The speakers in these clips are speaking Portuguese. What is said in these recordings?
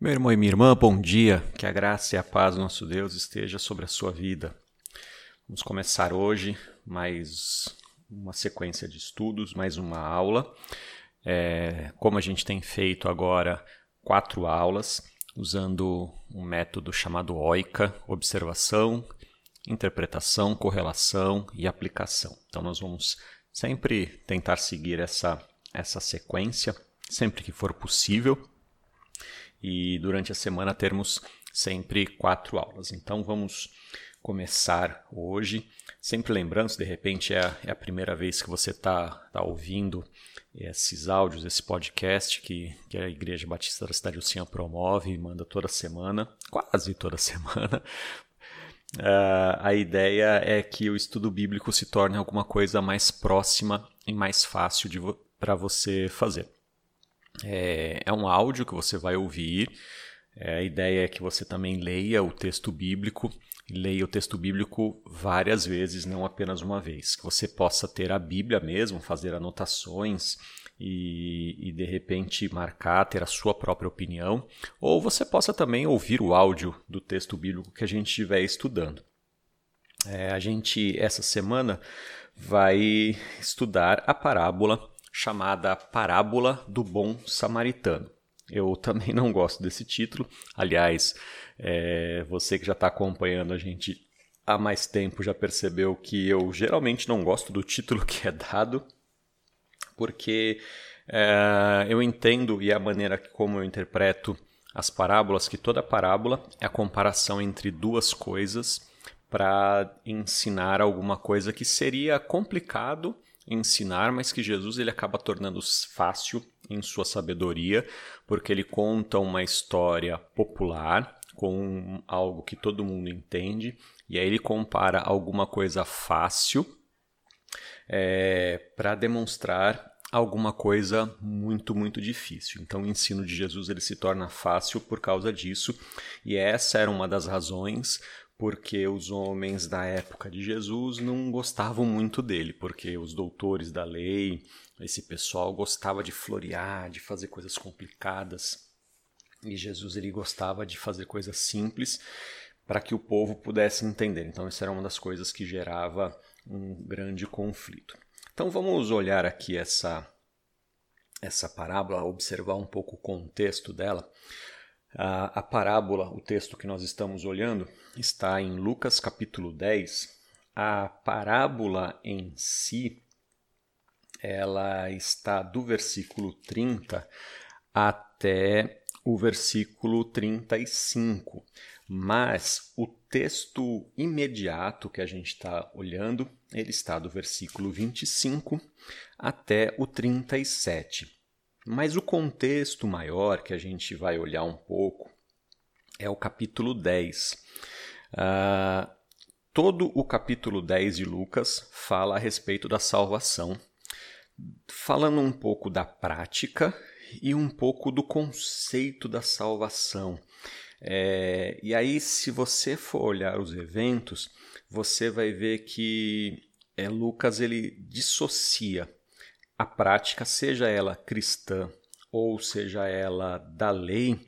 Meu irmão e minha irmã, bom dia. Que a graça e a paz do nosso Deus esteja sobre a sua vida. Vamos começar hoje mais uma sequência de estudos, mais uma aula. É, como a gente tem feito agora quatro aulas, usando um método chamado OICA, observação, interpretação, correlação e aplicação. Então nós vamos sempre tentar seguir essa, essa sequência, sempre que for possível e durante a semana termos sempre quatro aulas. Então vamos começar hoje. Sempre lembrando, se de repente é a, é a primeira vez que você está tá ouvindo esses áudios, esse podcast que, que a Igreja Batista da Cidade Lucinha promove e manda toda semana, quase toda semana. Uh, a ideia é que o estudo bíblico se torne alguma coisa mais próxima e mais fácil vo para você fazer. É, é um áudio que você vai ouvir. É, a ideia é que você também leia o texto bíblico leia o texto bíblico várias vezes, não apenas uma vez. Que você possa ter a Bíblia mesmo, fazer anotações e, e, de repente marcar, ter a sua própria opinião, ou você possa também ouvir o áudio do texto bíblico que a gente estiver estudando. É, a gente, essa semana, vai estudar a parábola chamada Parábola do Bom Samaritano. Eu também não gosto desse título. Aliás, é, você que já está acompanhando a gente há mais tempo já percebeu que eu geralmente não gosto do título que é dado, porque é, eu entendo e a maneira como eu interpreto as parábolas, que toda parábola é a comparação entre duas coisas para ensinar alguma coisa que seria complicado ensinar, mas que Jesus ele acaba tornando fácil em sua sabedoria, porque ele conta uma história popular com algo que todo mundo entende, e aí ele compara alguma coisa fácil é, para demonstrar alguma coisa muito, muito difícil. Então, o ensino de Jesus ele se torna fácil por causa disso, e essa era uma das razões porque os homens da época de Jesus não gostavam muito dele, porque os doutores da lei, esse pessoal gostava de florear, de fazer coisas complicadas. E Jesus ele gostava de fazer coisas simples para que o povo pudesse entender. Então isso era uma das coisas que gerava um grande conflito. Então vamos olhar aqui essa essa parábola, observar um pouco o contexto dela. A, a parábola, o texto que nós estamos olhando, está em Lucas capítulo 10. A parábola em si, ela está do versículo 30 até o versículo 35. Mas o texto imediato que a gente está olhando, ele está do versículo 25 até o 37. Mas o contexto maior que a gente vai olhar um pouco é o capítulo 10. Uh, ah, todo o capítulo 10 de Lucas fala a respeito da salvação, falando um pouco da prática e um pouco do conceito da salvação. É, e aí, se você for olhar os eventos, você vai ver que é, Lucas ele dissocia a prática, seja ela cristã ou seja ela da lei,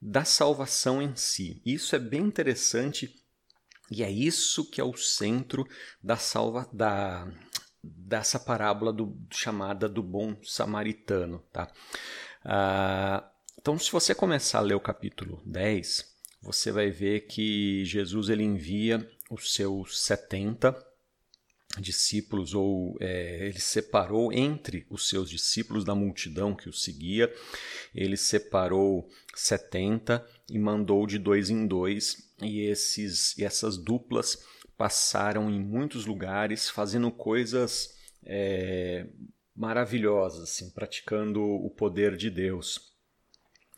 da salvação em si. Isso é bem interessante e é isso que é o centro da salva da dessa parábola do, chamada do bom samaritano, tá? Ah, então, se você começar a ler o capítulo 10, você vai ver que Jesus ele envia os seus 70 discípulos, ou é, ele separou entre os seus discípulos da multidão que o seguia, ele separou 70 e mandou de dois em dois, e, esses, e essas duplas passaram em muitos lugares fazendo coisas é, maravilhosas, assim, praticando o poder de Deus.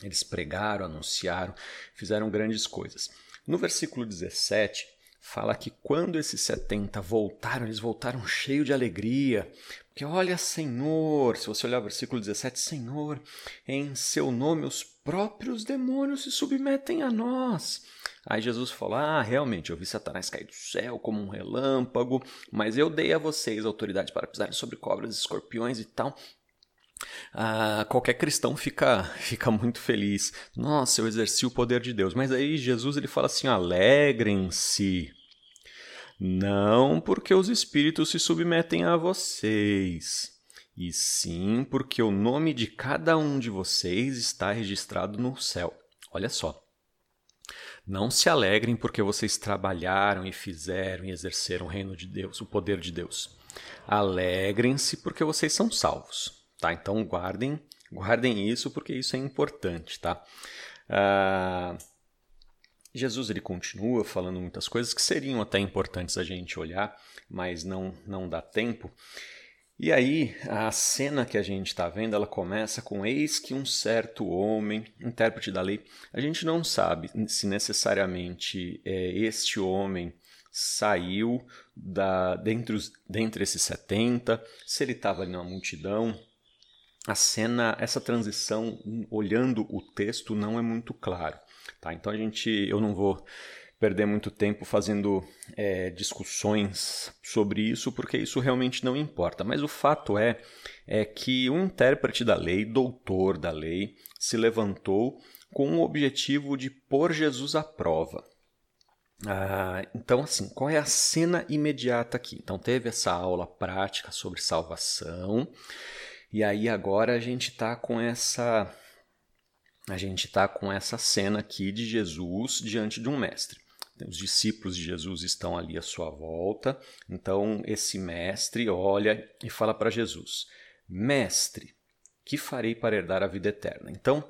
Eles pregaram, anunciaram, fizeram grandes coisas. No versículo 17, fala que quando esses 70 voltaram, eles voltaram cheios de alegria. Porque olha, Senhor, se você olhar o versículo 17, Senhor, em seu nome os próprios demônios se submetem a nós. Aí Jesus falou: Ah, realmente, eu vi Satanás cair do céu como um relâmpago, mas eu dei a vocês autoridade para pisarem sobre cobras escorpiões e tal. Ah, qualquer cristão fica, fica muito feliz. Nossa, eu exerci o poder de Deus. Mas aí Jesus ele fala assim: alegrem-se. Não porque os espíritos se submetem a vocês, e sim porque o nome de cada um de vocês está registrado no céu. Olha só. Não se alegrem porque vocês trabalharam e fizeram e exerceram o reino de Deus, o poder de Deus. Alegrem-se porque vocês são salvos, tá? Então guardem, guardem isso porque isso é importante, tá? Ah, Jesus ele continua falando muitas coisas que seriam até importantes a gente olhar, mas não não dá tempo. E aí, a cena que a gente está vendo, ela começa com eis que um certo homem, intérprete da lei, a gente não sabe se necessariamente é, este homem saiu da, dentre, os, dentre esses 70, se ele estava ali na multidão. A cena, essa transição, olhando o texto, não é muito claro. Tá? Então a gente, eu não vou perder muito tempo fazendo é, discussões sobre isso, porque isso realmente não importa. Mas o fato é, é que o intérprete da lei, doutor da lei, se levantou com o objetivo de pôr Jesus à prova. Ah, então, assim, qual é a cena imediata aqui? Então, teve essa aula prática sobre salvação, e aí agora a gente está com essa a gente está com essa cena aqui de Jesus diante de um mestre. Os discípulos de Jesus estão ali à sua volta. Então, esse mestre olha e fala para Jesus: Mestre, que farei para herdar a vida eterna? Então,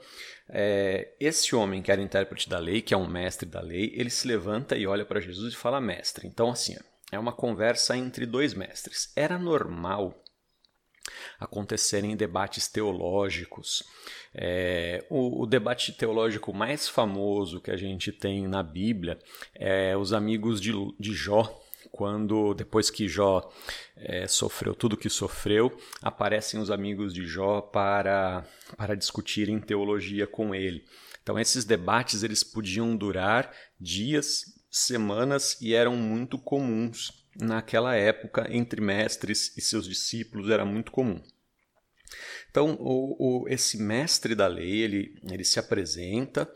é, esse homem que era intérprete da lei, que é um mestre da lei, ele se levanta e olha para Jesus e fala: Mestre. Então, assim, é uma conversa entre dois mestres. Era normal acontecerem debates teológicos. É, o, o, debate teológico mais famoso que a gente tem na Bíblia é os amigos de, de Jó, quando depois que Jó é, sofreu tudo que sofreu, aparecem os amigos de Jó para, para discutirem teologia com ele. Então esses debates eles podiam durar dias, semanas e eram muito comuns naquela época entre mestres e seus discípulos era muito comum. Então, o, o, esse mestre da lei, ele, ele se apresenta,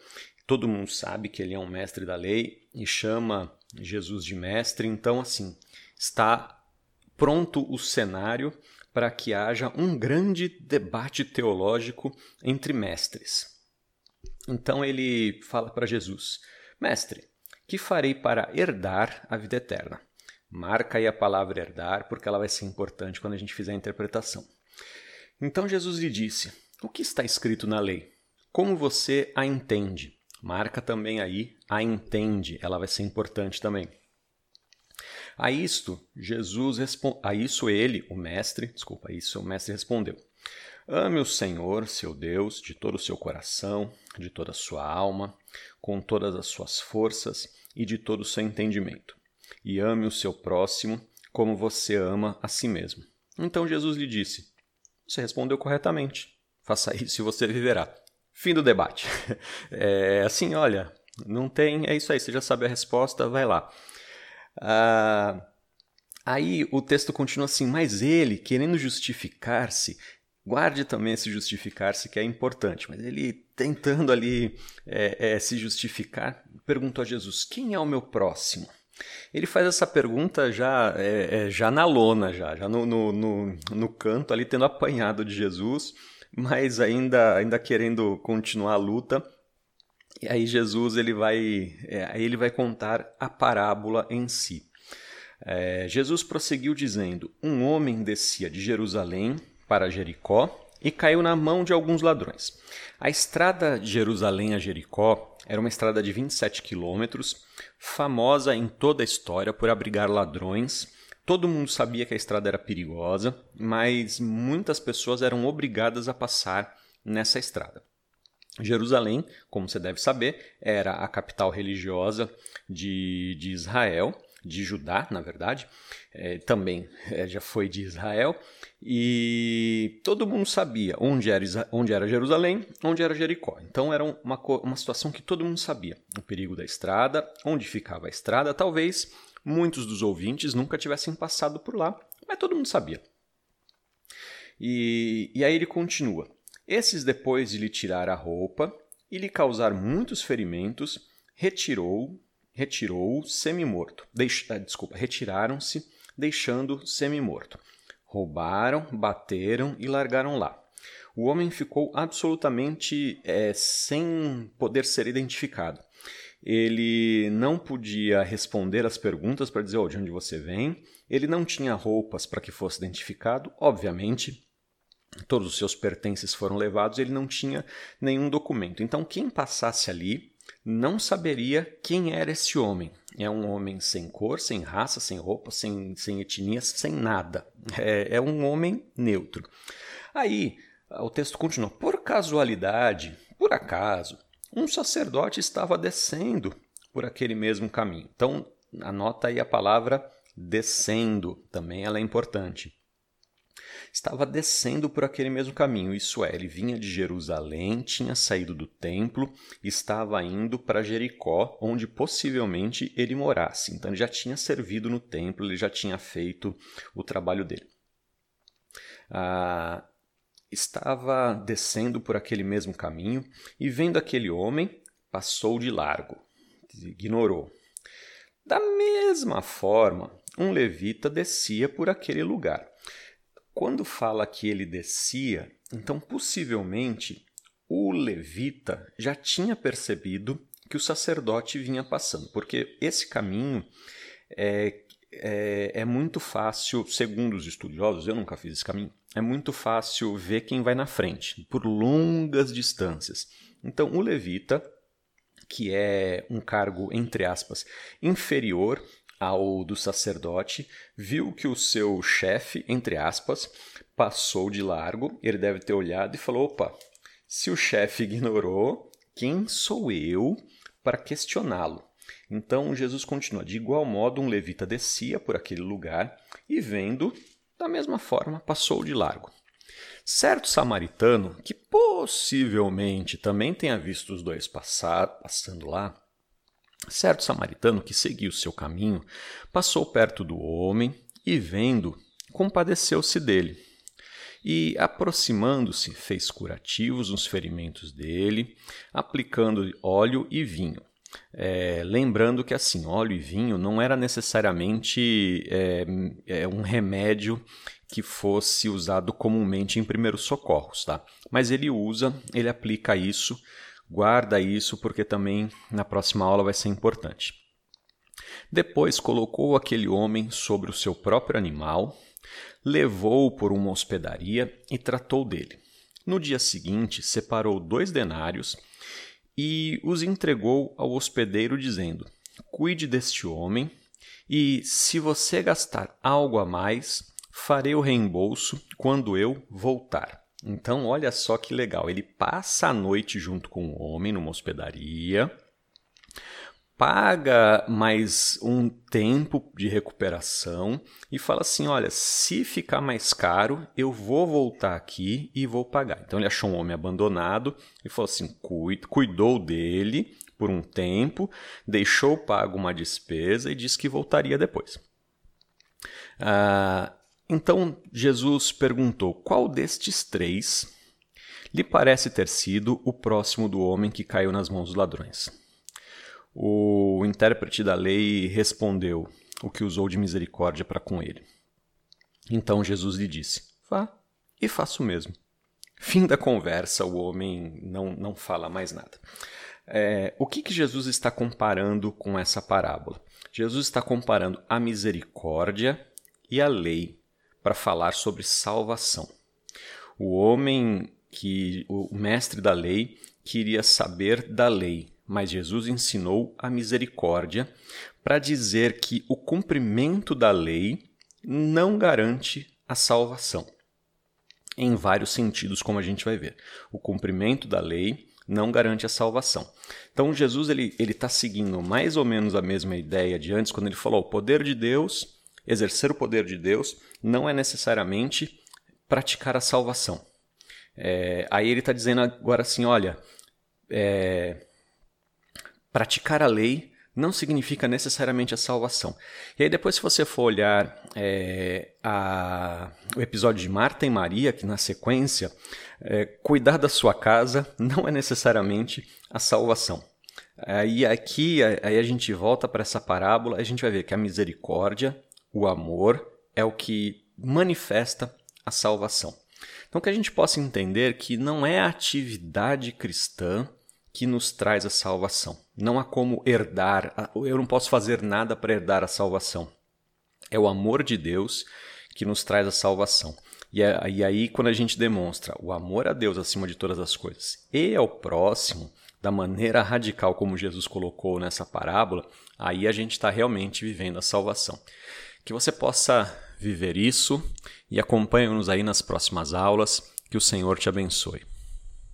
todo mundo sabe que ele é um mestre da lei e chama Jesus de mestre, então, assim, está pronto o cenário para que haja um grande debate teológico entre mestres. Então ele fala para Jesus: Mestre, que farei para herdar a vida eterna? Marca aí a palavra herdar, porque ela vai ser importante quando a gente fizer a interpretação. Então Jesus lhe disse: O que está escrito na lei? Como você a entende? Marca também aí a entende, ela vai ser importante também. A isto, Jesus a isso ele, o mestre, desculpa, a isso o mestre respondeu: Ame o Senhor, seu Deus, de todo o seu coração, de toda a sua alma, com todas as suas forças e de todo o seu entendimento e ame o seu próximo como você ama a si mesmo. Então Jesus lhe disse: Você respondeu corretamente. Faça isso e você viverá. Fim do debate. É assim, olha, não tem, é isso aí, você já sabe a resposta, vai lá. Ah, aí o texto continua assim, mas ele, querendo justificar-se, guarde também esse justificar-se que é importante, mas ele tentando ali é, é, se justificar, perguntou a Jesus: Quem é o meu próximo? Ele faz essa pergunta já, é, é, já na lona, já, já no, no, no, no, canto, ali tendo apanhado de Jesus, mas ainda, ainda querendo continuar a luta. E aí Jesus ele vai, é, aí ele vai contar a parábola em si. É, Jesus prosseguiu dizendo: Um homem descia de Jerusalém para Jericó e caiu na mão de alguns ladrões. A estrada de Jerusalém a Jericó era uma estrada de 27 quilômetros, famosa em toda a história por abrigar ladrões. Todo mundo sabia que a estrada era perigosa, mas muitas pessoas eram obrigadas a passar nessa estrada. Jerusalém, como você deve saber, era a capital religiosa de, de Israel de Judá, na verdade, é, também é, já foi de Israel, e todo mundo sabia onde era, onde era Jerusalém, onde era Jericó. Então era uma, uma situação que todo mundo sabia: o perigo da estrada, onde ficava a estrada. Talvez muitos dos ouvintes nunca tivessem passado por lá, mas todo mundo sabia. E, e aí ele continua: Esses, depois de lhe tirar a roupa e lhe causar muitos ferimentos, retirou retirou semi-morto. Deix... Ah, desculpa, retiraram-se, deixando semi-morto. Roubaram, bateram e largaram lá. O homem ficou absolutamente é, sem poder ser identificado. Ele não podia responder as perguntas para dizer oh, de onde você vem. Ele não tinha roupas para que fosse identificado, obviamente. Todos os seus pertences foram levados, ele não tinha nenhum documento. Então, quem passasse ali não saberia quem era esse homem. É um homem sem cor, sem raça, sem roupa, sem, sem etnia, sem nada. É, é um homem neutro. Aí o texto continua: por casualidade, por acaso, um sacerdote estava descendo por aquele mesmo caminho. Então, anota aí a palavra descendo, também ela é importante estava descendo por aquele mesmo caminho, isso é, ele vinha de Jerusalém, tinha saído do templo, estava indo para Jericó, onde possivelmente ele morasse. Então ele já tinha servido no templo, ele já tinha feito o trabalho dele. Ah, estava descendo por aquele mesmo caminho e vendo aquele homem, passou de largo, ignorou. Da mesma forma, um levita descia por aquele lugar. Quando fala que ele descia, então possivelmente o levita já tinha percebido que o sacerdote vinha passando, porque esse caminho é, é, é, muito fácil, segundo os estudiosos, eu nunca fiz esse caminho, é muito fácil ver quem vai na frente, por longas distâncias. Então, o levita, que é um cargo, entre aspas, inferior ao do sacerdote, viu que o seu chefe, entre aspas, passou de largo, ele deve ter olhado e falou: opa, se o chefe ignorou, quem sou eu para questioná-lo? Então Jesus continua: de igual modo, um levita descia por aquele lugar e, vendo, da mesma forma, passou de largo. Certo samaritano, que possivelmente também tenha visto os dois passar, passando lá, Certo samaritano que seguiu seu caminho passou perto do homem e, vendo, compadeceu-se dele. E, aproximando-se, fez curativos nos ferimentos dele, aplicando óleo e vinho. É, lembrando que assim, óleo e vinho não era necessariamente é, é um remédio que fosse usado comumente em primeiros socorros, tá? Mas ele usa, ele aplica isso Guarda isso porque também na próxima aula vai ser importante. Depois colocou aquele homem sobre o seu próprio animal, levou-o por uma hospedaria e tratou dele. No dia seguinte, separou dois denários e os entregou ao hospedeiro, dizendo: Cuide deste homem, e se você gastar algo a mais, farei o reembolso quando eu voltar. Então, olha só que legal. Ele passa a noite junto com o homem numa hospedaria, paga mais um tempo de recuperação e fala assim: olha, se ficar mais caro, eu vou voltar aqui e vou pagar. Então, ele achou um homem abandonado e falou assim: cuidou dele por um tempo, deixou pago uma despesa e disse que voltaria depois. Ah, então Jesus perguntou: Qual destes três lhe parece ter sido o próximo do homem que caiu nas mãos dos ladrões? O intérprete da lei respondeu o que usou de misericórdia para com ele. Então Jesus lhe disse: Vá e faça o mesmo. Fim da conversa, o homem não, não fala mais nada. É, o que, que Jesus está comparando com essa parábola? Jesus está comparando a misericórdia e a lei para falar sobre salvação. O homem que o mestre da lei queria saber da lei, mas Jesus ensinou a misericórdia para dizer que o cumprimento da lei não garante a salvação. Em vários sentidos, como a gente vai ver. O cumprimento da lei não garante a salvação. Então Jesus ele ele está seguindo mais ou menos a mesma ideia de antes quando ele falou o poder de Deus exercer o poder de Deus não é necessariamente praticar a salvação. É, aí ele está dizendo agora assim: olha, é, praticar a lei não significa necessariamente a salvação. E aí depois se você for olhar é, a, o episódio de Marta e Maria, que na sequência, é, cuidar da sua casa não é necessariamente a salvação. Aí aqui aí a gente volta para essa parábola, a gente vai ver que a misericórdia, o amor, é o que manifesta a salvação. Então que a gente possa entender que não é a atividade cristã que nos traz a salvação. Não há como herdar, eu não posso fazer nada para herdar a salvação. É o amor de Deus que nos traz a salvação. E, é, e aí, quando a gente demonstra o amor a Deus acima de todas as coisas e ao próximo, da maneira radical como Jesus colocou nessa parábola, aí a gente está realmente vivendo a salvação. Que você possa viver isso e acompanhe-nos aí nas próximas aulas. Que o Senhor te abençoe.